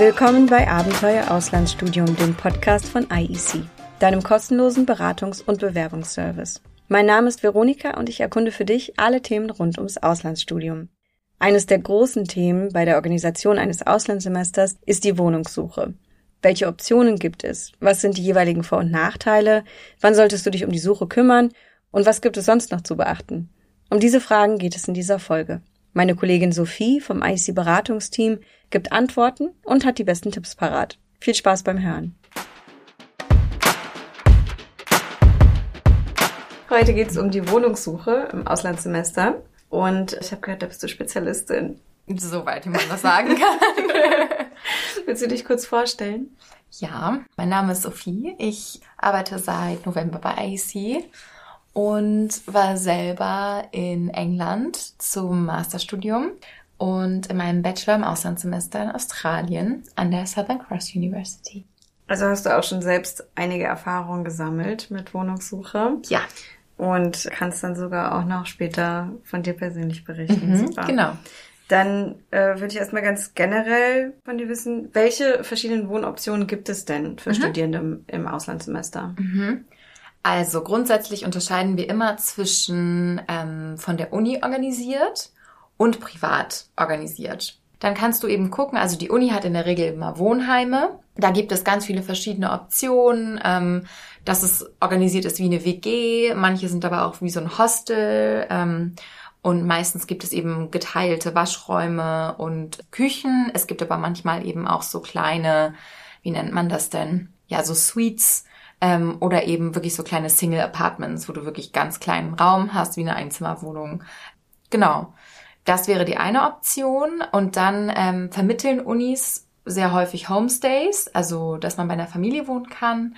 Willkommen bei Abenteuer Auslandsstudium, dem Podcast von IEC, deinem kostenlosen Beratungs- und Bewerbungsservice. Mein Name ist Veronika und ich erkunde für dich alle Themen rund ums Auslandsstudium. Eines der großen Themen bei der Organisation eines Auslandssemesters ist die Wohnungssuche. Welche Optionen gibt es? Was sind die jeweiligen Vor- und Nachteile? Wann solltest du dich um die Suche kümmern? Und was gibt es sonst noch zu beachten? Um diese Fragen geht es in dieser Folge. Meine Kollegin Sophie vom IC Beratungsteam gibt Antworten und hat die besten Tipps parat. Viel Spaß beim Hören. Heute geht es um die Wohnungssuche im Auslandssemester und ich habe gehört, da bist du Spezialistin. Soweit wie man das sagen kann. Willst du dich kurz vorstellen? Ja, mein Name ist Sophie. Ich arbeite seit November bei IEC und war selber in England zum Masterstudium und in meinem Bachelor im Auslandssemester in Australien an der Southern Cross University. Also hast du auch schon selbst einige Erfahrungen gesammelt mit Wohnungssuche? Ja. Und kannst dann sogar auch noch später von dir persönlich berichten. Mhm, genau. Dann äh, würde ich erstmal ganz generell von dir wissen, welche verschiedenen Wohnoptionen gibt es denn für mhm. Studierende im, im Auslandssemester? Mhm. Also grundsätzlich unterscheiden wir immer zwischen ähm, von der Uni organisiert und privat organisiert. Dann kannst du eben gucken, also die Uni hat in der Regel immer Wohnheime. Da gibt es ganz viele verschiedene Optionen, ähm, dass es organisiert ist wie eine WG. Manche sind aber auch wie so ein Hostel. Ähm, und meistens gibt es eben geteilte Waschräume und Küchen. Es gibt aber manchmal eben auch so kleine, wie nennt man das denn? Ja, so Suites ähm, oder eben wirklich so kleine Single Apartments, wo du wirklich ganz kleinen Raum hast, wie eine Einzimmerwohnung. Genau. Das wäre die eine Option. Und dann ähm, vermitteln Unis sehr häufig Homestays, also dass man bei einer Familie wohnen kann.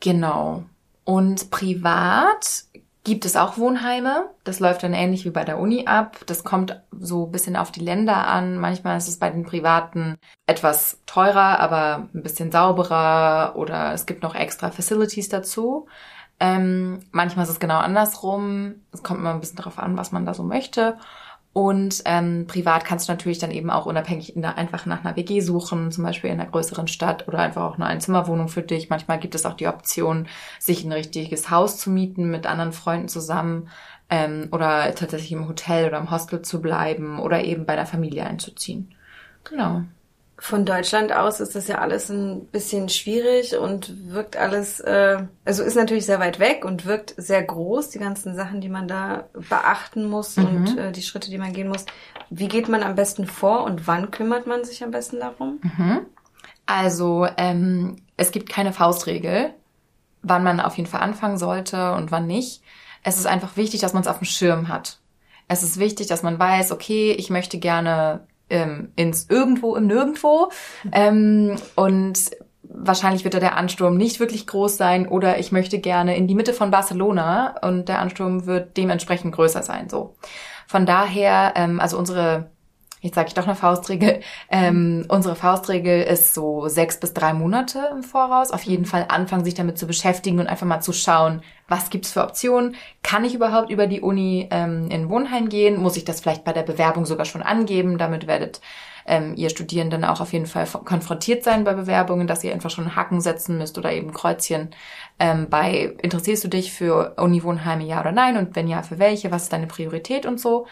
Genau. Und privat gibt es auch Wohnheime. Das läuft dann ähnlich wie bei der Uni ab. Das kommt so ein bisschen auf die Länder an. Manchmal ist es bei den Privaten etwas teurer, aber ein bisschen sauberer oder es gibt noch extra Facilities dazu. Ähm, manchmal ist es genau andersrum. Es kommt immer ein bisschen darauf an, was man da so möchte. Und ähm, privat kannst du natürlich dann eben auch unabhängig der, einfach nach einer WG suchen, zum Beispiel in einer größeren Stadt oder einfach auch eine Einzimmerwohnung für dich. Manchmal gibt es auch die Option, sich ein richtiges Haus zu mieten mit anderen Freunden zusammen ähm, oder tatsächlich im Hotel oder im Hostel zu bleiben oder eben bei der Familie einzuziehen. Genau. Von Deutschland aus ist das ja alles ein bisschen schwierig und wirkt alles, äh, also ist natürlich sehr weit weg und wirkt sehr groß, die ganzen Sachen, die man da beachten muss mhm. und äh, die Schritte, die man gehen muss. Wie geht man am besten vor und wann kümmert man sich am besten darum? Mhm. Also ähm, es gibt keine Faustregel, wann man auf jeden Fall anfangen sollte und wann nicht. Es ist einfach wichtig, dass man es auf dem Schirm hat. Es ist wichtig, dass man weiß, okay, ich möchte gerne ähm, ins Irgendwo im Nirgendwo. Ähm, und wahrscheinlich wird da der Ansturm nicht wirklich groß sein oder ich möchte gerne in die Mitte von Barcelona und der Ansturm wird dementsprechend größer sein. So. Von daher, ähm, also unsere jetzt sage ich doch eine Faustregel. Ähm, unsere Faustregel ist so sechs bis drei Monate im Voraus. Auf jeden Fall anfangen, sich damit zu beschäftigen und einfach mal zu schauen, was gibt's für Optionen? Kann ich überhaupt über die Uni ähm, in Wohnheim gehen? Muss ich das vielleicht bei der Bewerbung sogar schon angeben? Damit werdet ähm, ihr Studierenden auch auf jeden Fall konfrontiert sein bei Bewerbungen, dass ihr einfach schon Haken setzen müsst oder eben Kreuzchen ähm, bei interessierst du dich für Uni-Wohnheime, ja oder nein? Und wenn ja, für welche? Was ist deine Priorität und so?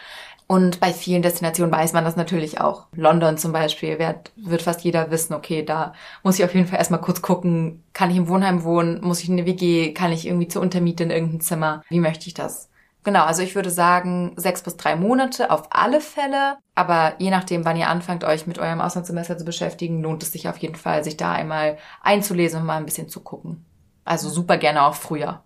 Und bei vielen Destinationen weiß man das natürlich auch. London zum Beispiel wird, wird fast jeder wissen, okay, da muss ich auf jeden Fall erstmal kurz gucken, kann ich im Wohnheim wohnen, muss ich in eine WG, kann ich irgendwie zur Untermiete in irgendein Zimmer, wie möchte ich das? Genau, also ich würde sagen, sechs bis drei Monate auf alle Fälle. Aber je nachdem, wann ihr anfangt, euch mit eurem Auslandssemester zu beschäftigen, lohnt es sich auf jeden Fall, sich da einmal einzulesen und mal ein bisschen zu gucken. Also super gerne auch früher.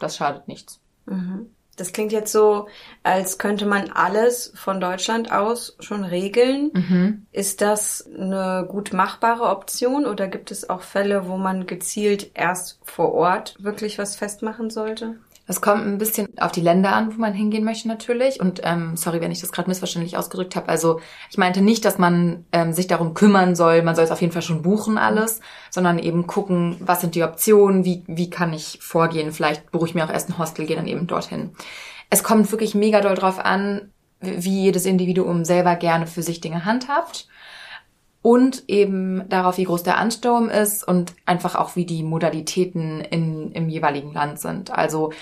Das schadet nichts. Mhm. Das klingt jetzt so, als könnte man alles von Deutschland aus schon regeln. Mhm. Ist das eine gut machbare Option oder gibt es auch Fälle, wo man gezielt erst vor Ort wirklich was festmachen sollte? Es kommt ein bisschen auf die Länder an, wo man hingehen möchte natürlich. Und ähm, sorry, wenn ich das gerade missverständlich ausgedrückt habe. Also ich meinte nicht, dass man ähm, sich darum kümmern soll, man soll es auf jeden Fall schon buchen alles, sondern eben gucken, was sind die Optionen, wie, wie kann ich vorgehen. Vielleicht buche ich mir auch erst ein Hostel, gehe dann eben dorthin. Es kommt wirklich mega doll drauf an, wie jedes Individuum selber gerne für sich Dinge handhabt. Und eben darauf, wie groß der Ansturm ist und einfach auch, wie die Modalitäten in, im jeweiligen Land sind. Also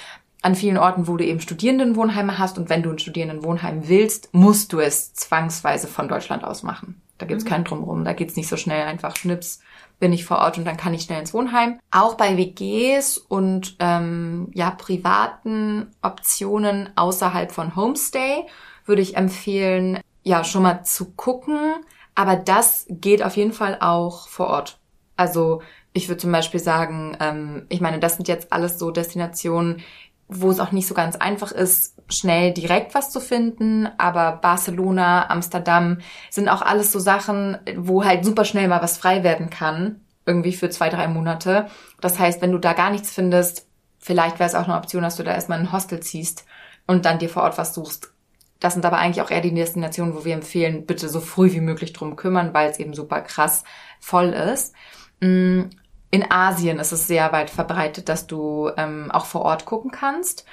an vielen Orten, wo du eben Studierendenwohnheime hast und wenn du ein Studierendenwohnheim willst, musst du es zwangsweise von Deutschland aus machen. Da gibt's mhm. keinen Drumrum, da geht's nicht so schnell, einfach schnips, bin ich vor Ort und dann kann ich schnell ins Wohnheim. Auch bei WGs und ähm, ja privaten Optionen außerhalb von Homestay würde ich empfehlen, ja schon mal zu gucken, aber das geht auf jeden Fall auch vor Ort. Also ich würde zum Beispiel sagen, ähm, ich meine, das sind jetzt alles so Destinationen, wo es auch nicht so ganz einfach ist, schnell direkt was zu finden. Aber Barcelona, Amsterdam sind auch alles so Sachen, wo halt super schnell mal was frei werden kann. Irgendwie für zwei, drei Monate. Das heißt, wenn du da gar nichts findest, vielleicht wäre es auch eine Option, dass du da erstmal ein Hostel ziehst und dann dir vor Ort was suchst. Das sind aber eigentlich auch eher die Destinationen, wo wir empfehlen, bitte so früh wie möglich drum kümmern, weil es eben super krass voll ist. Mm, in Asien ist es sehr weit verbreitet, dass du ähm, auch vor Ort gucken kannst.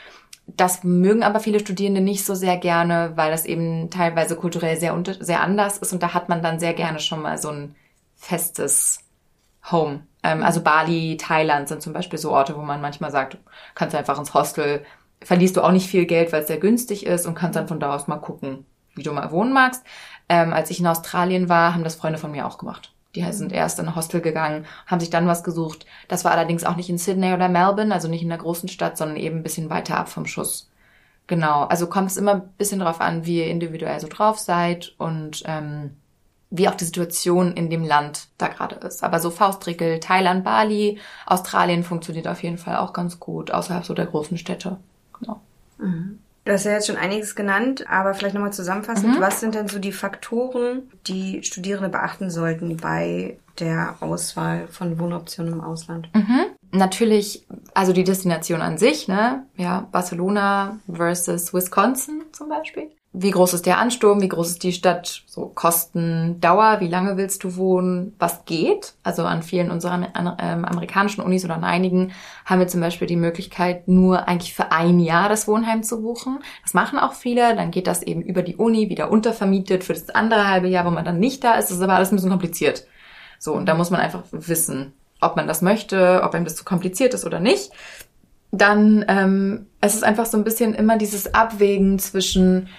Das mögen aber viele Studierende nicht so sehr gerne, weil das eben teilweise kulturell sehr, sehr anders ist und da hat man dann sehr gerne schon mal so ein festes Home. Ähm, also Bali, Thailand sind zum Beispiel so Orte, wo man manchmal sagt, kannst du einfach ins Hostel verlierst du auch nicht viel Geld, weil es sehr günstig ist und kannst dann von da aus mal gucken, wie du mal wohnen magst. Ähm, als ich in Australien war, haben das Freunde von mir auch gemacht. Die mhm. sind erst in ein Hostel gegangen, haben sich dann was gesucht. Das war allerdings auch nicht in Sydney oder Melbourne, also nicht in der großen Stadt, sondern eben ein bisschen weiter ab vom Schuss. Genau, also kommt es immer ein bisschen darauf an, wie ihr individuell so drauf seid und ähm, wie auch die Situation in dem Land da gerade ist. Aber so Faustregel, Thailand, Bali, Australien funktioniert auf jeden Fall auch ganz gut, außerhalb so der großen Städte. Genau. Mhm. Du hast ja jetzt schon einiges genannt, aber vielleicht nochmal zusammenfassend, mhm. was sind denn so die Faktoren, die Studierende beachten sollten bei der Auswahl von Wohnoptionen im Ausland? Mhm. Natürlich, also die Destination an sich, ne? Ja, Barcelona versus Wisconsin zum Beispiel wie groß ist der Ansturm, wie groß ist die Stadt, so Kosten, Dauer, wie lange willst du wohnen, was geht. Also an vielen unserer ähm, amerikanischen Unis oder an einigen haben wir zum Beispiel die Möglichkeit, nur eigentlich für ein Jahr das Wohnheim zu buchen. Das machen auch viele, dann geht das eben über die Uni wieder untervermietet für das andere halbe Jahr, wo man dann nicht da ist. Das ist aber alles ein bisschen kompliziert. So, und da muss man einfach wissen, ob man das möchte, ob einem das zu kompliziert ist oder nicht. Dann ähm, es ist einfach so ein bisschen immer dieses Abwägen zwischen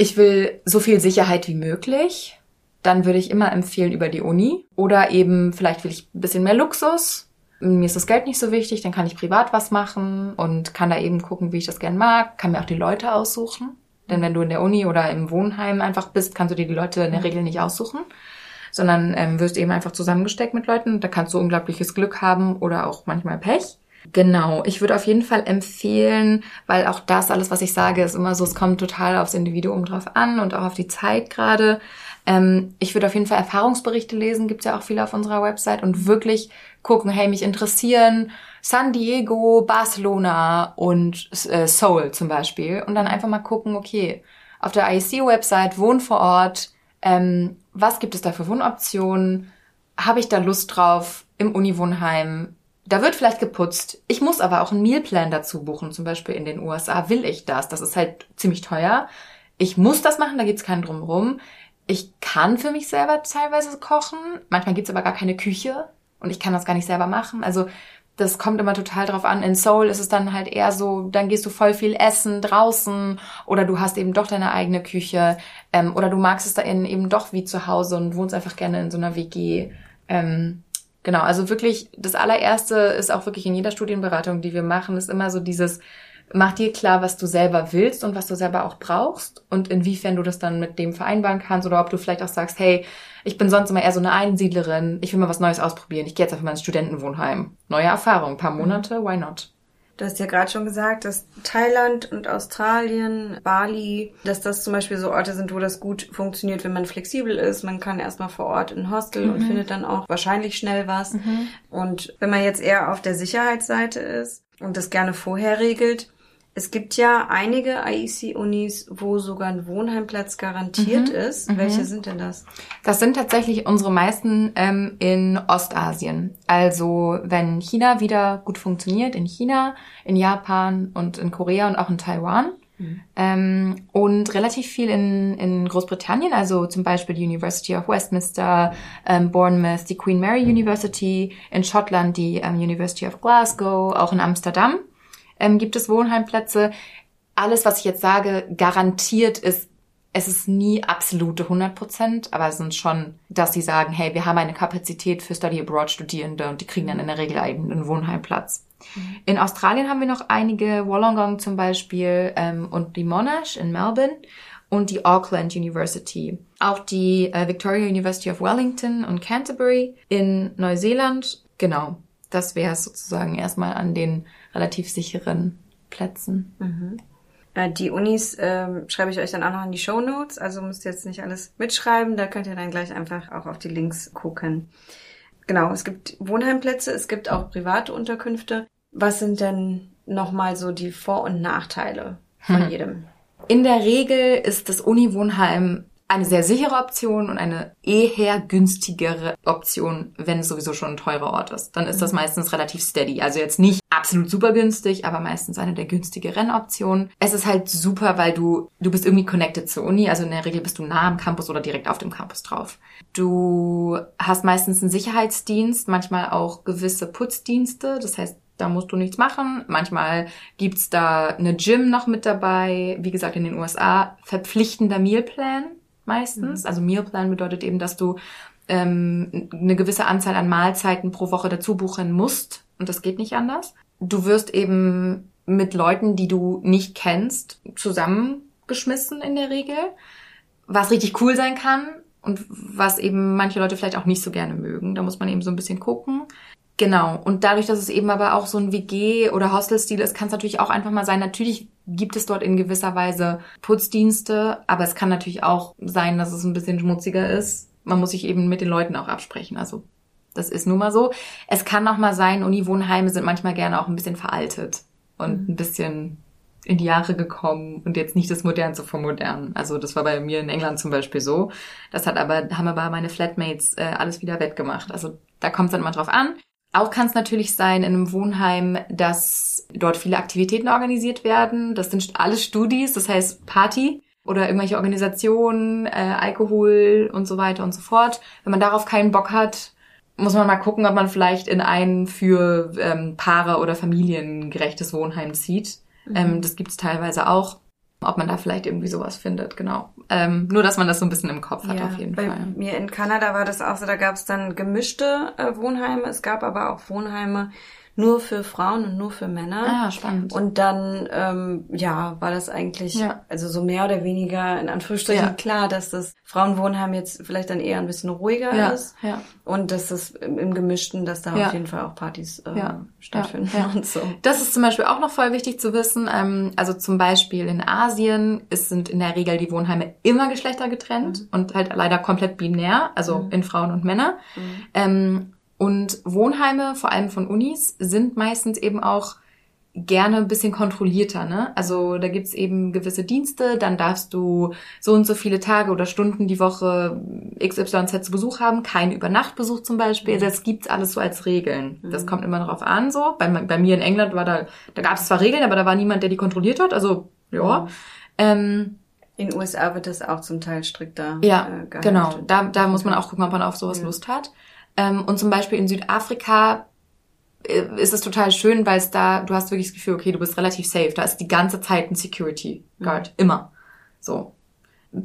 ich will so viel Sicherheit wie möglich, dann würde ich immer empfehlen über die Uni. Oder eben, vielleicht will ich ein bisschen mehr Luxus. Mir ist das Geld nicht so wichtig, dann kann ich privat was machen und kann da eben gucken, wie ich das gern mag, kann mir auch die Leute aussuchen. Denn wenn du in der Uni oder im Wohnheim einfach bist, kannst du dir die Leute in der Regel nicht aussuchen, sondern ähm, wirst eben einfach zusammengesteckt mit Leuten. Da kannst du unglaubliches Glück haben oder auch manchmal Pech. Genau, ich würde auf jeden Fall empfehlen, weil auch das alles, was ich sage, ist immer so, es kommt total aufs Individuum drauf an und auch auf die Zeit gerade. Ähm, ich würde auf jeden Fall Erfahrungsberichte lesen, gibt's ja auch viele auf unserer Website und wirklich gucken, hey, mich interessieren San Diego, Barcelona und äh, Seoul zum Beispiel und dann einfach mal gucken, okay, auf der IEC-Website, Wohn vor Ort, ähm, was gibt es da für Wohnoptionen? Habe ich da Lust drauf im Uniwohnheim? Da wird vielleicht geputzt. Ich muss aber auch einen Mealplan dazu buchen, zum Beispiel in den USA. Will ich das? Das ist halt ziemlich teuer. Ich muss das machen, da gibt's keinen drumherum. Ich kann für mich selber teilweise kochen. Manchmal gibt's aber gar keine Küche und ich kann das gar nicht selber machen. Also das kommt immer total drauf an. In Seoul ist es dann halt eher so, dann gehst du voll viel essen draußen oder du hast eben doch deine eigene Küche ähm, oder du magst es da eben doch wie zu Hause und wohnst einfach gerne in so einer WG. Ähm, Genau, also wirklich, das allererste ist auch wirklich in jeder Studienberatung, die wir machen, ist immer so dieses, mach dir klar, was du selber willst und was du selber auch brauchst und inwiefern du das dann mit dem vereinbaren kannst oder ob du vielleicht auch sagst, hey, ich bin sonst immer eher so eine Einsiedlerin, ich will mal was Neues ausprobieren, ich gehe jetzt einfach mal ins Studentenwohnheim. Neue Erfahrung, paar Monate, why not? Du hast ja gerade schon gesagt, dass Thailand und Australien, Bali, dass das zum Beispiel so Orte sind, wo das gut funktioniert, wenn man flexibel ist. Man kann erstmal vor Ort in Hostel mhm. und findet dann auch wahrscheinlich schnell was. Mhm. Und wenn man jetzt eher auf der Sicherheitsseite ist und das gerne vorher regelt, es gibt ja einige IEC-Unis, wo sogar ein Wohnheimplatz garantiert mhm. ist. Mhm. Welche sind denn das? Das sind tatsächlich unsere meisten ähm, in Ostasien. Also wenn China wieder gut funktioniert, in China, in Japan und in Korea und auch in Taiwan. Mhm. Ähm, und relativ viel in, in Großbritannien, also zum Beispiel die University of Westminster, ähm, Bournemouth, die Queen Mary University, in Schottland die ähm, University of Glasgow, auch in Amsterdam ähm, gibt es Wohnheimplätze. Alles, was ich jetzt sage, garantiert ist es ist nie absolute 100 Prozent, aber es sind schon, dass sie sagen, hey, wir haben eine Kapazität für Study Abroad Studierende und die kriegen dann in der Regel eben einen Wohnheimplatz. Mhm. In Australien haben wir noch einige, Wollongong zum Beispiel ähm, und die Monash in Melbourne und die Auckland University. Auch die äh, Victoria University of Wellington und Canterbury in Neuseeland. Genau, das wäre es sozusagen erstmal an den relativ sicheren Plätzen. Mhm. Äh, die Unis ähm, schreibe ich euch dann auch noch in die Show Notes, also müsst ihr jetzt nicht alles mitschreiben, da könnt ihr dann gleich einfach auch auf die Links gucken. Genau, es gibt Wohnheimplätze, es gibt auch private Unterkünfte. Was sind denn nochmal so die Vor- und Nachteile von hm. jedem? In der Regel ist das Uni-Wohnheim eine sehr sichere Option und eine eher günstigere Option, wenn es sowieso schon ein teurer Ort ist. Dann ist das mhm. meistens relativ steady. Also jetzt nicht absolut super günstig, aber meistens eine der günstigeren Optionen. Es ist halt super, weil du, du bist irgendwie connected zur Uni. Also in der Regel bist du nah am Campus oder direkt auf dem Campus drauf. Du hast meistens einen Sicherheitsdienst, manchmal auch gewisse Putzdienste. Das heißt, da musst du nichts machen. Manchmal gibt's da eine Gym noch mit dabei. Wie gesagt, in den USA verpflichtender Mealplan meistens. Mhm. Also Mealplan bedeutet eben, dass du ähm, eine gewisse Anzahl an Mahlzeiten pro Woche dazu buchen musst. Und das geht nicht anders. Du wirst eben mit Leuten, die du nicht kennst, zusammengeschmissen in der Regel. Was richtig cool sein kann und was eben manche Leute vielleicht auch nicht so gerne mögen. Da muss man eben so ein bisschen gucken. Genau. Und dadurch, dass es eben aber auch so ein WG- oder Hostelstil ist, kann es natürlich auch einfach mal sein, natürlich gibt es dort in gewisser Weise Putzdienste, aber es kann natürlich auch sein, dass es ein bisschen schmutziger ist. Man muss sich eben mit den Leuten auch absprechen. Also das ist nun mal so. Es kann auch mal sein, Uniwohnheime sind manchmal gerne auch ein bisschen veraltet und mhm. ein bisschen in die Jahre gekommen und jetzt nicht das Modernste vom Modernen. Also das war bei mir in England zum Beispiel so. Das hat aber, haben aber meine Flatmates äh, alles wieder wettgemacht. Also da kommt es dann mal drauf an. Auch kann es natürlich sein in einem Wohnheim, dass dort viele Aktivitäten organisiert werden. Das sind alles Studis, das heißt Party oder irgendwelche Organisationen, äh, Alkohol und so weiter und so fort. Wenn man darauf keinen Bock hat, muss man mal gucken, ob man vielleicht in ein für ähm, Paare oder Familien gerechtes Wohnheim zieht. Mhm. Ähm, das gibt es teilweise auch ob man da vielleicht irgendwie sowas findet, genau. Ähm, nur, dass man das so ein bisschen im Kopf hat, ja, auf jeden bei Fall. Mir in Kanada war das auch so, da gab es dann gemischte äh, Wohnheime, es gab aber auch Wohnheime, nur für Frauen und nur für Männer. Ah, spannend. Und dann, ähm, ja, war das eigentlich, ja. also so mehr oder weniger in Anführungsstrichen ja. klar, dass das Frauenwohnheim jetzt vielleicht dann eher ein bisschen ruhiger ja. ist. Ja. Und dass das im, im Gemischten, dass da auf jeden Fall auch Partys äh, stattfinden und so. Das ist zum Beispiel auch noch voll wichtig zu wissen. Ähm, also zum Beispiel in Asien ist, sind in der Regel die Wohnheime immer geschlechtergetrennt mhm. und halt leider komplett binär, also mhm. in Frauen und Männer. Mhm. Ähm, und Wohnheime, vor allem von Unis, sind meistens eben auch gerne ein bisschen kontrollierter. Ne? Also da gibt's eben gewisse Dienste, dann darfst du so und so viele Tage oder Stunden die Woche XYZ zu Besuch haben, kein Übernachtbesuch zum Beispiel. Mhm. Das gibt's alles so als Regeln. Mhm. Das kommt immer darauf an so. Bei, bei mir in England war da, da gab es zwar Regeln, aber da war niemand, der die kontrolliert hat. Also ja. Mhm. Ähm, in den USA wird das auch zum Teil strikter. Ja, äh, genau. Da, da muss man auch gucken, ob man auf sowas ja. Lust hat. Ähm, und zum Beispiel in Südafrika äh, ist es total schön, weil es da, du hast wirklich das Gefühl, okay, du bist relativ safe. Da ist die ganze Zeit ein Security Guard. Mhm. Immer. So.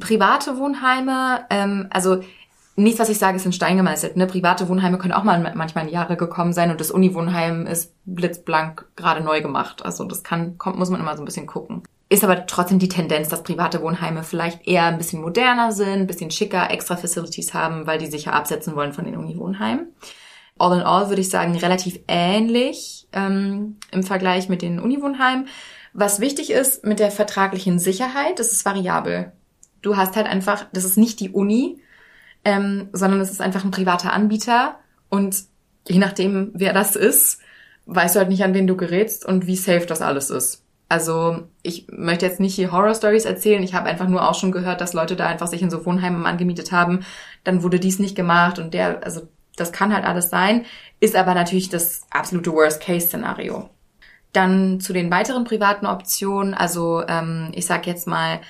Private Wohnheime, ähm, also nichts, was ich sage, ist in Stein gemeißelt. Ne? Private Wohnheime können auch mal manchmal in Jahre gekommen sein und das Uni-Wohnheim ist blitzblank gerade neu gemacht. Also das kann, kommt, muss man immer so ein bisschen gucken. Ist aber trotzdem die Tendenz, dass private Wohnheime vielleicht eher ein bisschen moderner sind, ein bisschen schicker, extra Facilities haben, weil die sich ja absetzen wollen von den Uni-Wohnheimen. All in all würde ich sagen, relativ ähnlich ähm, im Vergleich mit den Uni-Wohnheimen. Was wichtig ist mit der vertraglichen Sicherheit, das ist variabel. Du hast halt einfach, das ist nicht die Uni, ähm, sondern es ist einfach ein privater Anbieter und je nachdem, wer das ist, weißt du halt nicht, an wen du gerätst und wie safe das alles ist. Also ich möchte jetzt nicht hier Horror-Stories erzählen. Ich habe einfach nur auch schon gehört, dass Leute da einfach sich in so Wohnheimen angemietet haben. Dann wurde dies nicht gemacht und der, also das kann halt alles sein, ist aber natürlich das absolute Worst-Case-Szenario. Dann zu den weiteren privaten Optionen, also ähm, ich sag jetzt mal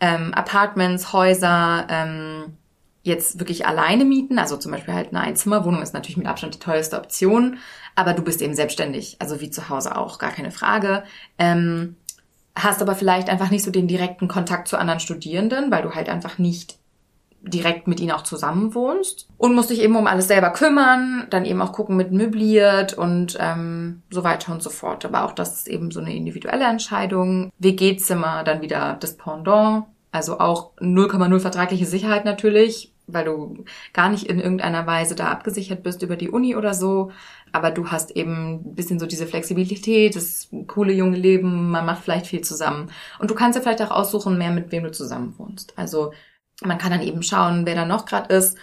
ähm, Apartments, Häuser, ähm, jetzt wirklich alleine mieten, also zum Beispiel halt eine Einzimmerwohnung ist natürlich mit Abstand die teuerste Option, aber du bist eben selbstständig, also wie zu Hause auch, gar keine Frage. Ähm, hast aber vielleicht einfach nicht so den direkten Kontakt zu anderen Studierenden, weil du halt einfach nicht direkt mit ihnen auch zusammen wohnst und musst dich eben um alles selber kümmern, dann eben auch gucken mit möbliert und ähm, so weiter und so fort. Aber auch das ist eben so eine individuelle Entscheidung. WG-Zimmer, dann wieder das Pendant, also auch 0,0 vertragliche Sicherheit natürlich, weil du gar nicht in irgendeiner Weise da abgesichert bist über die Uni oder so. Aber du hast eben ein bisschen so diese Flexibilität, das coole junge Leben, man macht vielleicht viel zusammen. Und du kannst ja vielleicht auch aussuchen, mehr mit wem du zusammen wohnst. Also man kann dann eben schauen, wer da noch gerade ist.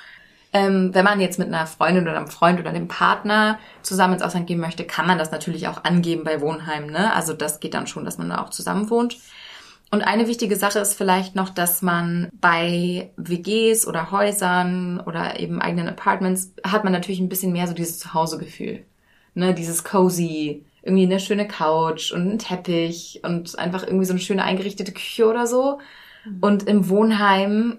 Ähm, wenn man jetzt mit einer Freundin oder einem Freund oder einem Partner zusammen ins Ausland gehen möchte, kann man das natürlich auch angeben bei Wohnheim. Ne? Also das geht dann schon, dass man da auch zusammen wohnt. Und eine wichtige Sache ist vielleicht noch, dass man bei WGs oder Häusern oder eben eigenen Apartments hat man natürlich ein bisschen mehr so dieses Zuhausegefühl. Ne, dieses cozy, irgendwie eine schöne Couch und ein Teppich und einfach irgendwie so eine schöne eingerichtete Küche oder so. Mhm. Und im Wohnheim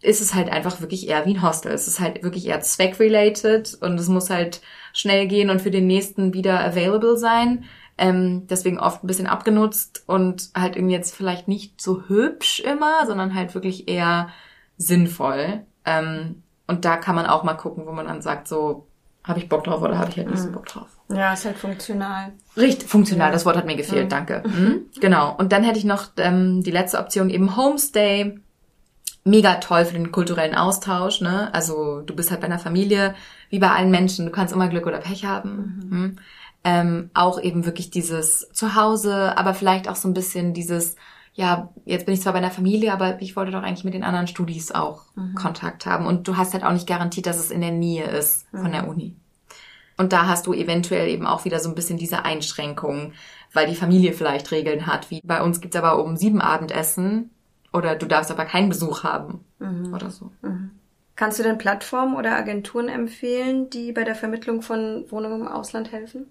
ist es halt einfach wirklich eher wie ein Hostel. Es ist halt wirklich eher zweckrelated und es muss halt schnell gehen und für den nächsten wieder available sein. Ähm, deswegen oft ein bisschen abgenutzt und halt irgendwie jetzt vielleicht nicht so hübsch immer, sondern halt wirklich eher sinnvoll. Ähm, und da kann man auch mal gucken, wo man dann sagt, so, habe ich Bock drauf oder habe ich halt nicht so mhm. Bock drauf. Ja, ist halt funktional. Richtig, funktional, ja. das Wort hat mir gefehlt, mhm. danke. Mhm. Genau. Und dann hätte ich noch ähm, die letzte Option, eben Homestay. Mega toll für den kulturellen Austausch, ne? Also du bist halt bei einer Familie, wie bei allen Menschen, du kannst immer Glück oder Pech haben. Mhm. Mhm ähm, auch eben wirklich dieses Zuhause, aber vielleicht auch so ein bisschen dieses, ja, jetzt bin ich zwar bei einer Familie, aber ich wollte doch eigentlich mit den anderen Studis auch mhm. Kontakt haben. Und du hast halt auch nicht garantiert, dass es in der Nähe ist von mhm. der Uni. Und da hast du eventuell eben auch wieder so ein bisschen diese Einschränkungen, weil die Familie vielleicht Regeln hat. Wie bei uns gibt's aber um sieben Abendessen oder du darfst aber keinen Besuch haben mhm. oder so. Mhm. Kannst du denn Plattformen oder Agenturen empfehlen, die bei der Vermittlung von Wohnungen im Ausland helfen?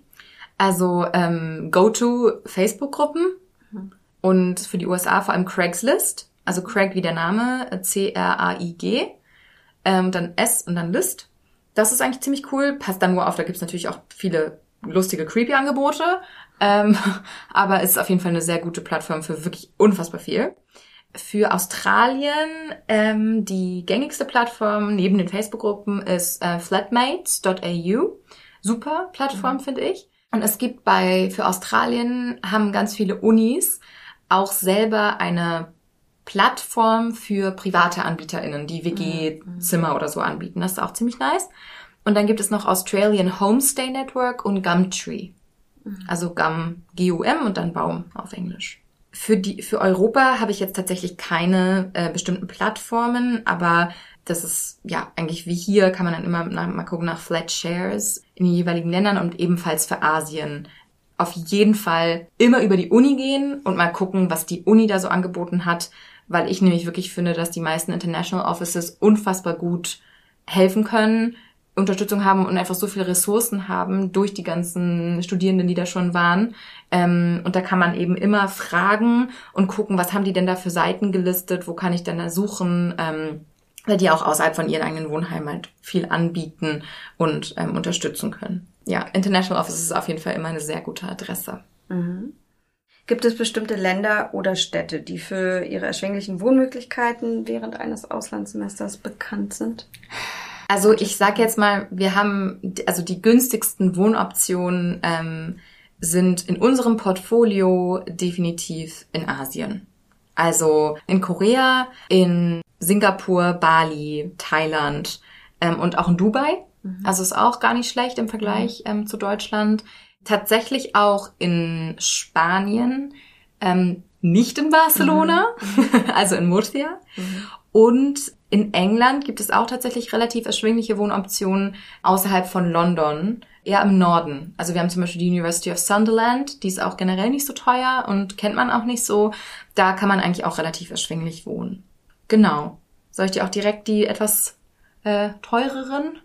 Also ähm, Go-to Facebook-Gruppen mhm. und für die USA vor allem Craigslist. Also Craig wie der Name, C-R-A-I-G. Ähm, dann S und dann List. Das ist eigentlich ziemlich cool. Passt dann nur auf, da gibt's natürlich auch viele lustige, creepy Angebote. Ähm, aber ist auf jeden Fall eine sehr gute Plattform für wirklich unfassbar viel. Für Australien ähm, die gängigste Plattform neben den Facebook-Gruppen ist äh, flatmates.au. Super Plattform, mhm. finde ich. Und es gibt bei, für Australien haben ganz viele Unis auch selber eine Plattform für private AnbieterInnen, die WG-Zimmer oder so anbieten. Das ist auch ziemlich nice. Und dann gibt es noch Australian Homestay Network und Gumtree. Also Gum, G-U-M und dann Baum auf Englisch. Für die, für Europa habe ich jetzt tatsächlich keine äh, bestimmten Plattformen, aber das ist ja eigentlich wie hier, kann man dann immer nach, mal gucken nach Flat Shares in den jeweiligen Ländern und ebenfalls für Asien. Auf jeden Fall immer über die Uni gehen und mal gucken, was die Uni da so angeboten hat, weil ich nämlich wirklich finde, dass die meisten International Offices unfassbar gut helfen können, Unterstützung haben und einfach so viele Ressourcen haben durch die ganzen Studierenden, die da schon waren. Ähm, und da kann man eben immer fragen und gucken, was haben die denn da für Seiten gelistet, wo kann ich denn da suchen. Ähm, weil die auch außerhalb von ihren eigenen Wohnheimen halt viel anbieten und ähm, unterstützen können. Ja, International Office ist auf jeden Fall immer eine sehr gute Adresse. Mhm. Gibt es bestimmte Länder oder Städte, die für ihre erschwinglichen Wohnmöglichkeiten während eines Auslandssemesters bekannt sind? Also ich sage jetzt mal, wir haben also die günstigsten Wohnoptionen ähm, sind in unserem Portfolio definitiv in Asien. Also in Korea, in Singapur, Bali, Thailand ähm, und auch in Dubai. Mhm. Also ist auch gar nicht schlecht im Vergleich mhm. ähm, zu Deutschland. Tatsächlich auch in Spanien, ähm, nicht in Barcelona, mhm. also in Murcia. Mhm. Und in England gibt es auch tatsächlich relativ erschwingliche Wohnoptionen außerhalb von London, eher im Norden. Also wir haben zum Beispiel die University of Sunderland, die ist auch generell nicht so teuer und kennt man auch nicht so. Da kann man eigentlich auch relativ erschwinglich wohnen. Genau. Soll ich dir auch direkt die etwas äh, teureren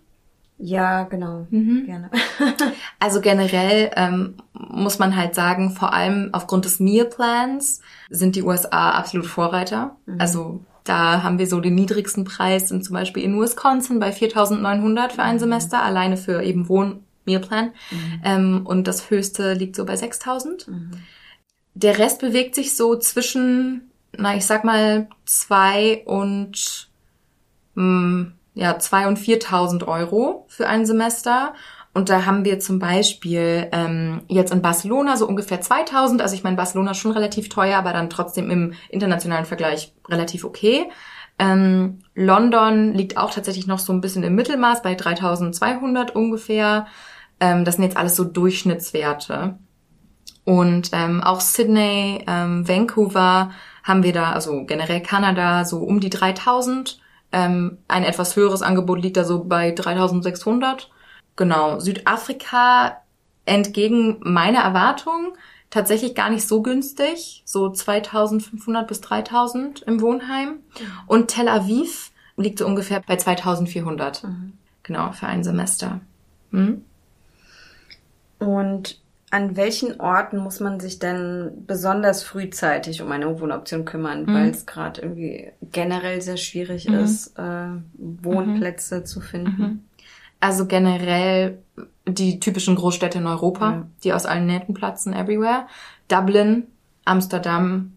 Ja, genau. Mhm. Gerne. also generell ähm, muss man halt sagen, vor allem aufgrund des Mealplans sind die USA absolut Vorreiter. Mhm. Also da haben wir so den niedrigsten Preis, sind zum Beispiel in Wisconsin bei 4.900 für ein mhm. Semester, alleine für eben Wohn Mealplan. Mhm. Ähm, und das höchste liegt so bei 6.000. Mhm. Der Rest bewegt sich so zwischen, na ich sag mal, zwei und mh, mm, ja zwei und 4.000 Euro für ein Semester. Und da haben wir zum Beispiel ähm, jetzt in Barcelona so ungefähr 2000. Also ich meine, Barcelona ist schon relativ teuer, aber dann trotzdem im internationalen Vergleich relativ okay. Ähm, London liegt auch tatsächlich noch so ein bisschen im Mittelmaß bei 3200 ungefähr. Ähm, das sind jetzt alles so Durchschnittswerte. Und ähm, auch Sydney, ähm, Vancouver haben wir da, also generell Kanada, so um die 3000. Ähm, ein etwas höheres Angebot liegt da so bei 3600. Genau, Südafrika entgegen meiner Erwartung tatsächlich gar nicht so günstig, so 2500 bis 3000 im Wohnheim. Mhm. Und Tel Aviv liegt so ungefähr bei 2400. Mhm. Genau, für ein Semester. Hm? Und an welchen Orten muss man sich denn besonders frühzeitig um eine Wohnoption kümmern, mhm. weil es gerade irgendwie generell sehr schwierig mhm. ist, äh, Wohnplätze mhm. zu finden? Mhm. Also generell die typischen Großstädte in Europa, ja. die aus allen Nähten platzen, everywhere. Dublin, Amsterdam,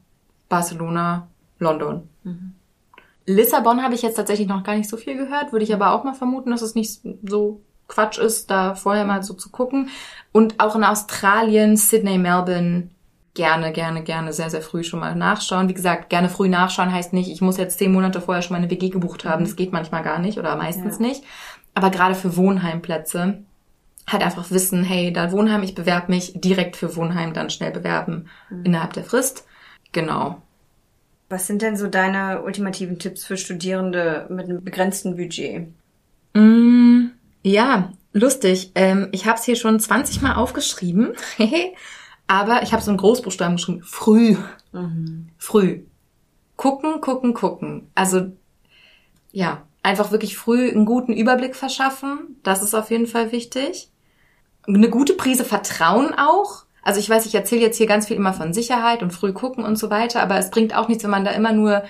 Barcelona, London. Mhm. Lissabon habe ich jetzt tatsächlich noch gar nicht so viel gehört, würde ich aber auch mal vermuten, dass es nicht so Quatsch ist, da vorher mal so zu gucken. Und auch in Australien, Sydney, Melbourne, gerne, gerne, gerne sehr, sehr früh schon mal nachschauen. Wie gesagt, gerne früh nachschauen heißt nicht, ich muss jetzt zehn Monate vorher schon meine WG gebucht haben. Das geht manchmal gar nicht oder meistens ja. nicht. Aber gerade für Wohnheimplätze halt einfach wissen, hey, da Wohnheim, ich bewerbe mich direkt für Wohnheim, dann schnell bewerben mhm. innerhalb der Frist. Genau. Was sind denn so deine ultimativen Tipps für Studierende mit einem begrenzten Budget? Mm, ja, lustig. Ähm, ich habe es hier schon 20 Mal aufgeschrieben, aber ich habe so in Großbuchstaben geschrieben. Früh. Mhm. Früh. Gucken, gucken, gucken. Also ja, einfach wirklich früh einen guten Überblick verschaffen. Das ist auf jeden Fall wichtig. Eine gute Prise Vertrauen auch. Also ich weiß, ich erzähle jetzt hier ganz viel immer von Sicherheit und früh gucken und so weiter, aber es bringt auch nichts, wenn man da immer nur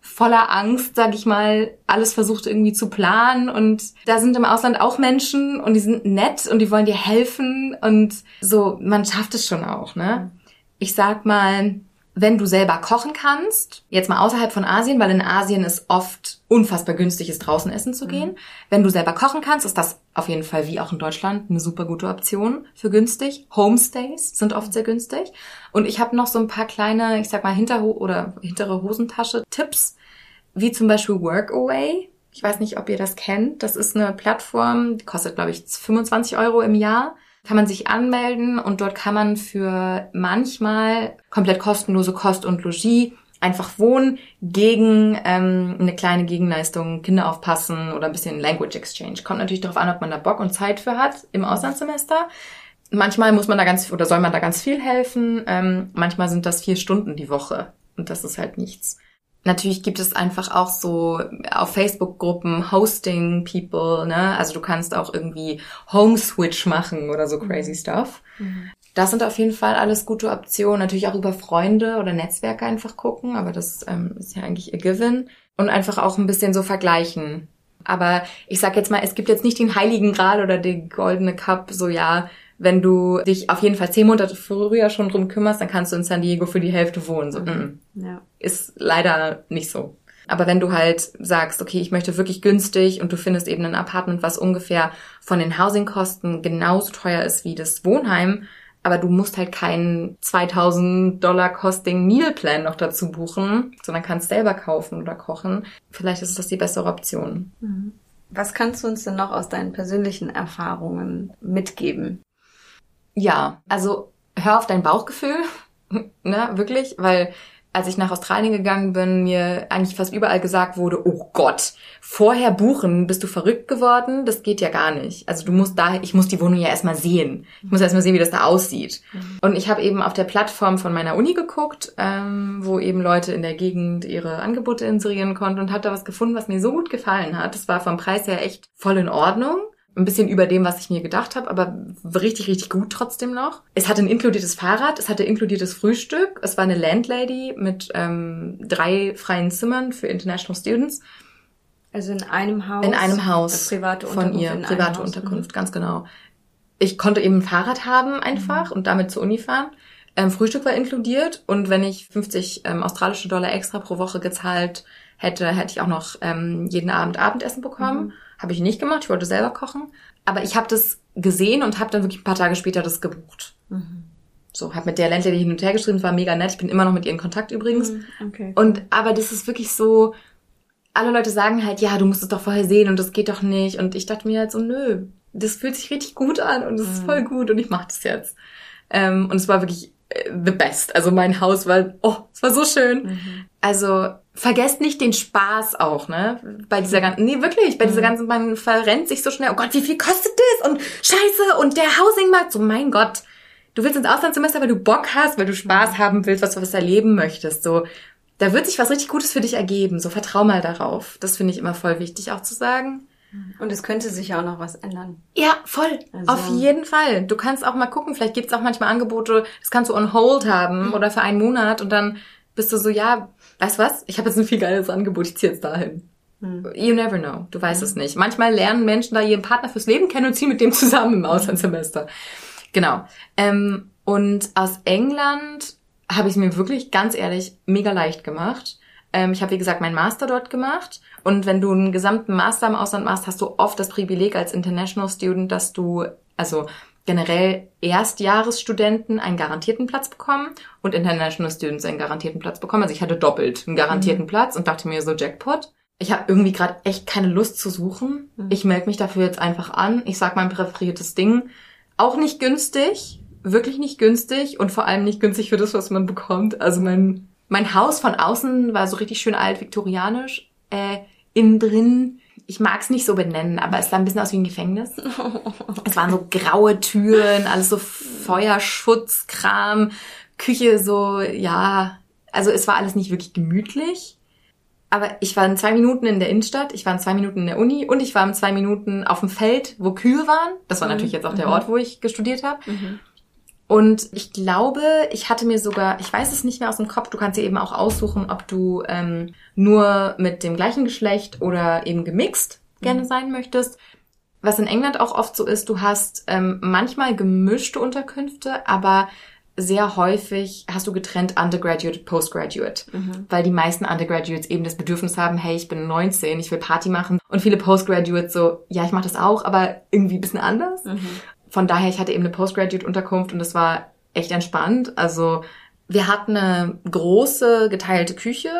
voller Angst, sag ich mal, alles versucht irgendwie zu planen. Und da sind im Ausland auch Menschen und die sind nett und die wollen dir helfen. Und so, man schafft es schon auch, ne? Ich sag mal, wenn du selber kochen kannst, jetzt mal außerhalb von Asien, weil in Asien es oft unfassbar günstig ist, draußen essen zu gehen. Mhm. Wenn du selber kochen kannst, ist das auf jeden Fall wie auch in Deutschland eine super gute Option für günstig. Homestays sind oft sehr günstig. Und ich habe noch so ein paar kleine, ich sag mal, Hinterho oder hintere Hosentasche-Tipps, wie zum Beispiel Workaway. Ich weiß nicht, ob ihr das kennt. Das ist eine Plattform, die kostet, glaube ich, 25 Euro im Jahr kann man sich anmelden und dort kann man für manchmal komplett kostenlose Kost und Logis einfach wohnen gegen ähm, eine kleine Gegenleistung, Kinder aufpassen oder ein bisschen Language Exchange. Kommt natürlich darauf an, ob man da Bock und Zeit für hat im Auslandssemester. Manchmal muss man da ganz oder soll man da ganz viel helfen. Ähm, manchmal sind das vier Stunden die Woche und das ist halt nichts. Natürlich gibt es einfach auch so auf Facebook-Gruppen Hosting People, ne? Also du kannst auch irgendwie Home Switch machen oder so crazy mhm. stuff. Mhm. Das sind auf jeden Fall alles gute Optionen. Natürlich auch über Freunde oder Netzwerke einfach gucken, aber das ähm, ist ja eigentlich a given. Und einfach auch ein bisschen so vergleichen. Aber ich sag jetzt mal, es gibt jetzt nicht den heiligen Gral oder den goldene Cup, so ja, wenn du dich auf jeden Fall zehn Monate früher schon drum kümmerst, dann kannst du in San Diego für die Hälfte wohnen. So, mhm. ja. Ist leider nicht so. Aber wenn du halt sagst, okay, ich möchte wirklich günstig und du findest eben ein Apartment, was ungefähr von den Housingkosten genauso teuer ist wie das Wohnheim, aber du musst halt keinen 2000 Dollar Costing Meal Plan noch dazu buchen, sondern kannst selber kaufen oder kochen. Vielleicht ist das die bessere Option. Mhm. Was kannst du uns denn noch aus deinen persönlichen Erfahrungen mitgeben? Ja, also hör auf dein Bauchgefühl, ne, wirklich, weil als ich nach Australien gegangen bin, mir eigentlich fast überall gesagt wurde, oh Gott, vorher buchen, bist du verrückt geworden? Das geht ja gar nicht. Also du musst da, ich muss die Wohnung ja erstmal sehen. Ich muss erstmal sehen, wie das da aussieht. Mhm. Und ich habe eben auf der Plattform von meiner Uni geguckt, ähm, wo eben Leute in der Gegend ihre Angebote inserieren konnten und habe da was gefunden, was mir so gut gefallen hat. Das war vom Preis her echt voll in Ordnung. Ein bisschen über dem, was ich mir gedacht habe, aber richtig, richtig gut trotzdem noch. Es hatte ein inkludiertes Fahrrad, es hatte inkludiertes Frühstück, es war eine Landlady mit ähm, drei freien Zimmern für International Students. Also in einem Haus? In einem Haus. Private von ihr, private Unterkunft, mhm. ganz genau. Ich konnte eben ein Fahrrad haben einfach mhm. und damit zur Uni fahren. Ähm, Frühstück war inkludiert und wenn ich 50 ähm, australische Dollar extra pro Woche gezahlt hätte, hätte ich auch noch ähm, jeden Abend Abendessen bekommen. Mhm. Habe ich nicht gemacht, ich wollte selber kochen. Aber ich habe das gesehen und habe dann wirklich ein paar Tage später das gebucht. Mhm. So, habe mit der Ländler hin und her geschrieben, war mega nett. Ich bin immer noch mit ihr in Kontakt übrigens. Mhm, okay. Und aber das ist wirklich so, alle Leute sagen halt, ja, du musst es doch vorher sehen und das geht doch nicht. Und ich dachte mir halt so, nö, das fühlt sich richtig gut an und es mhm. ist voll gut und ich mache das jetzt. Ähm, und es war wirklich äh, the best. Also mein Haus war, oh, es war so schön. Mhm. Also vergesst nicht den Spaß auch, ne? Bei dieser ganzen, nee, wirklich, bei dieser mhm. ganzen, man verrennt sich so schnell, oh Gott, wie viel kostet das? Und scheiße, und der Housingmarkt, so mein Gott. Du willst ins Auslandssemester, weil du Bock hast, weil du Spaß haben willst, was du was erleben möchtest, so. Da wird sich was richtig Gutes für dich ergeben, so vertrau mal darauf. Das finde ich immer voll wichtig auch zu sagen. Und es könnte sich auch noch was ändern. Ja, voll. Also. Auf jeden Fall. Du kannst auch mal gucken, vielleicht gibt's auch manchmal Angebote, das kannst du on hold haben mhm. oder für einen Monat und dann bist du so, ja, weißt du was? Ich habe jetzt ein viel geiles Angebot, ich ziehe jetzt dahin. Mhm. You never know. Du weißt mhm. es nicht. Manchmal lernen Menschen da ihren Partner fürs Leben kennen und ziehen mit dem zusammen im Auslandssemester. Genau. Ähm, und aus England habe ich mir wirklich, ganz ehrlich, mega leicht gemacht. Ähm, ich habe, wie gesagt, meinen Master dort gemacht. Und wenn du einen gesamten Master im Ausland machst, hast du oft das Privileg als International Student, dass du, also generell Erstjahresstudenten einen garantierten Platz bekommen und International Students einen garantierten Platz bekommen. Also ich hatte doppelt einen garantierten mhm. Platz und dachte mir so Jackpot. Ich habe irgendwie gerade echt keine Lust zu suchen. Mhm. Ich melde mich dafür jetzt einfach an. Ich sag mein präferiertes Ding. Auch nicht günstig, wirklich nicht günstig und vor allem nicht günstig für das, was man bekommt. Also mein mein Haus von außen war so richtig schön alt viktorianisch. Äh, innen drin, ich mag es nicht so benennen, aber es sah ein bisschen aus wie ein Gefängnis. es waren so graue Türen, alles so Feuerschutzkram, Küche so, ja, also es war alles nicht wirklich gemütlich. Aber ich war in zwei Minuten in der Innenstadt, ich war in zwei Minuten in der Uni und ich war in zwei Minuten auf dem Feld, wo Kühe waren. Das war mhm. natürlich jetzt auch der mhm. Ort, wo ich gestudiert habe. Mhm. Und ich glaube, ich hatte mir sogar, ich weiß es nicht mehr aus dem Kopf, du kannst dir eben auch aussuchen, ob du ähm, nur mit dem gleichen Geschlecht oder eben gemixt gerne mhm. sein möchtest. Was in England auch oft so ist, du hast ähm, manchmal gemischte Unterkünfte, aber sehr häufig hast du getrennt Undergraduate, Postgraduate, mhm. weil die meisten Undergraduates eben das Bedürfnis haben, hey, ich bin 19, ich will Party machen und viele Postgraduates so, ja, ich mache das auch, aber irgendwie ein bisschen anders. Mhm von daher, ich hatte eben eine Postgraduate-Unterkunft und es war echt entspannt. Also wir hatten eine große geteilte Küche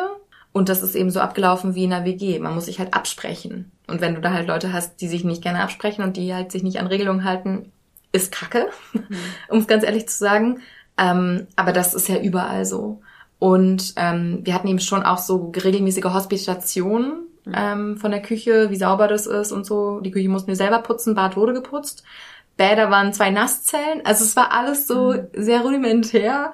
und das ist eben so abgelaufen wie in einer WG. Man muss sich halt absprechen. Und wenn du da halt Leute hast, die sich nicht gerne absprechen und die halt sich nicht an Regelungen halten, ist Kacke, mhm. um es ganz ehrlich zu sagen. Ähm, aber das ist ja überall so. Und ähm, wir hatten eben schon auch so regelmäßige Hospitationen mhm. ähm, von der Küche, wie sauber das ist und so. Die Küche mussten wir selber putzen, Bad wurde geputzt. Bäder waren zwei Nasszellen. Also es war alles so mhm. sehr rudimentär.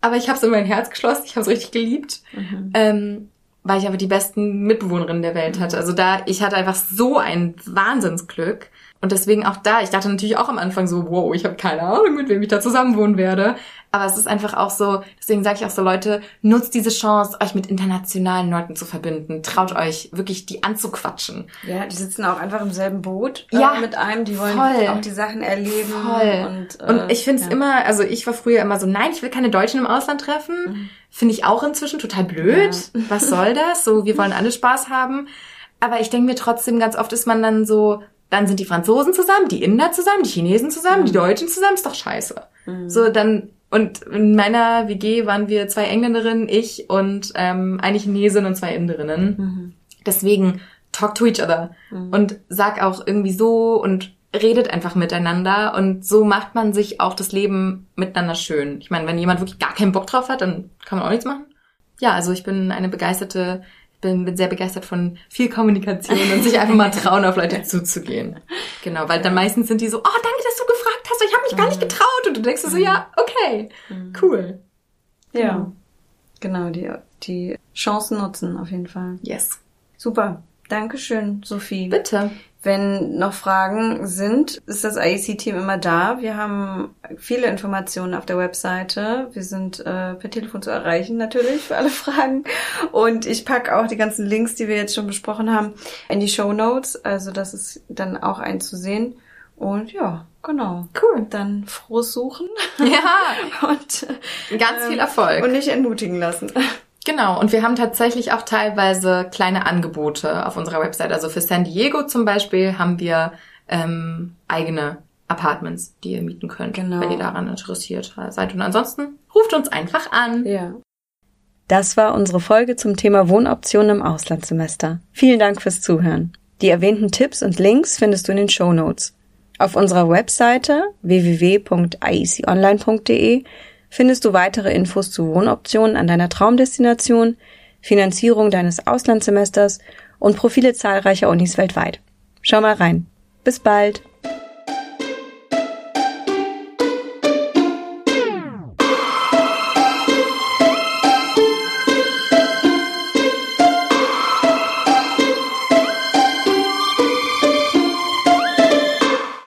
Aber ich habe es in mein Herz geschlossen. Ich habe es richtig geliebt. Mhm. Ähm, weil ich aber die besten Mitbewohnerinnen der Welt hatte. Also da, ich hatte einfach so ein Wahnsinnsglück. Und deswegen auch da, ich dachte natürlich auch am Anfang so, wow, ich habe keine Ahnung, mit wem ich da zusammen wohnen werde. Aber es ist einfach auch so, deswegen sage ich auch so, Leute, nutzt diese Chance, euch mit internationalen Leuten zu verbinden. Traut euch, wirklich die anzuquatschen. Ja, die sitzen auch einfach im selben Boot äh, ja, mit einem, die wollen voll. auch die Sachen erleben. Voll. Und, äh, und ich finde es ja. immer, also ich war früher immer so, nein, ich will keine Deutschen im Ausland treffen. Mhm. Finde ich auch inzwischen total blöd. Ja. Was soll das? So, wir wollen alle Spaß haben. Aber ich denke mir trotzdem, ganz oft ist man dann so, dann sind die Franzosen zusammen, die Inder zusammen, die Chinesen zusammen, mhm. die Deutschen zusammen, ist doch scheiße. Mhm. So, dann, und in meiner WG waren wir zwei Engländerinnen, ich und ähm, eine Chinesin und zwei Inderinnen. Mhm. Deswegen talk to each other mhm. und sag auch irgendwie so und redet einfach miteinander und so macht man sich auch das Leben miteinander schön. Ich meine, wenn jemand wirklich gar keinen Bock drauf hat, dann kann man auch nichts machen. Ja, also ich bin eine begeisterte bin, bin sehr begeistert von viel Kommunikation und sich einfach mal trauen, auf Leute zuzugehen. Genau, weil dann meistens sind die so, oh, danke, dass du gefragt hast, ich habe mich gar nicht mhm. getraut. Und du denkst so, ja, okay, mhm. cool. Ja, genau, die, die Chancen nutzen auf jeden Fall. Yes. Super. Dankeschön, Sophie. Bitte. Wenn noch Fragen sind, ist das IEC-Team immer da. Wir haben viele Informationen auf der Webseite. Wir sind äh, per Telefon zu erreichen natürlich für alle Fragen. Und ich packe auch die ganzen Links, die wir jetzt schon besprochen haben, in die Show Notes. Also das ist dann auch einzusehen. Und ja, genau. Cool. Dann frohes Suchen. Ja. und ganz viel ähm, Erfolg. Und nicht entmutigen lassen. Genau, und wir haben tatsächlich auch teilweise kleine Angebote auf unserer Website. Also für San Diego zum Beispiel haben wir ähm, eigene Apartments, die ihr mieten könnt, Genau. wenn ihr daran interessiert seid. Und ansonsten ruft uns einfach an. Ja. Das war unsere Folge zum Thema Wohnoptionen im Auslandssemester. Vielen Dank fürs Zuhören. Die erwähnten Tipps und Links findest du in den Show Notes. Auf unserer Webseite www.ieconline.de findest du weitere Infos zu Wohnoptionen an deiner Traumdestination, Finanzierung deines Auslandssemesters und Profile zahlreicher Unis weltweit. Schau mal rein. Bis bald!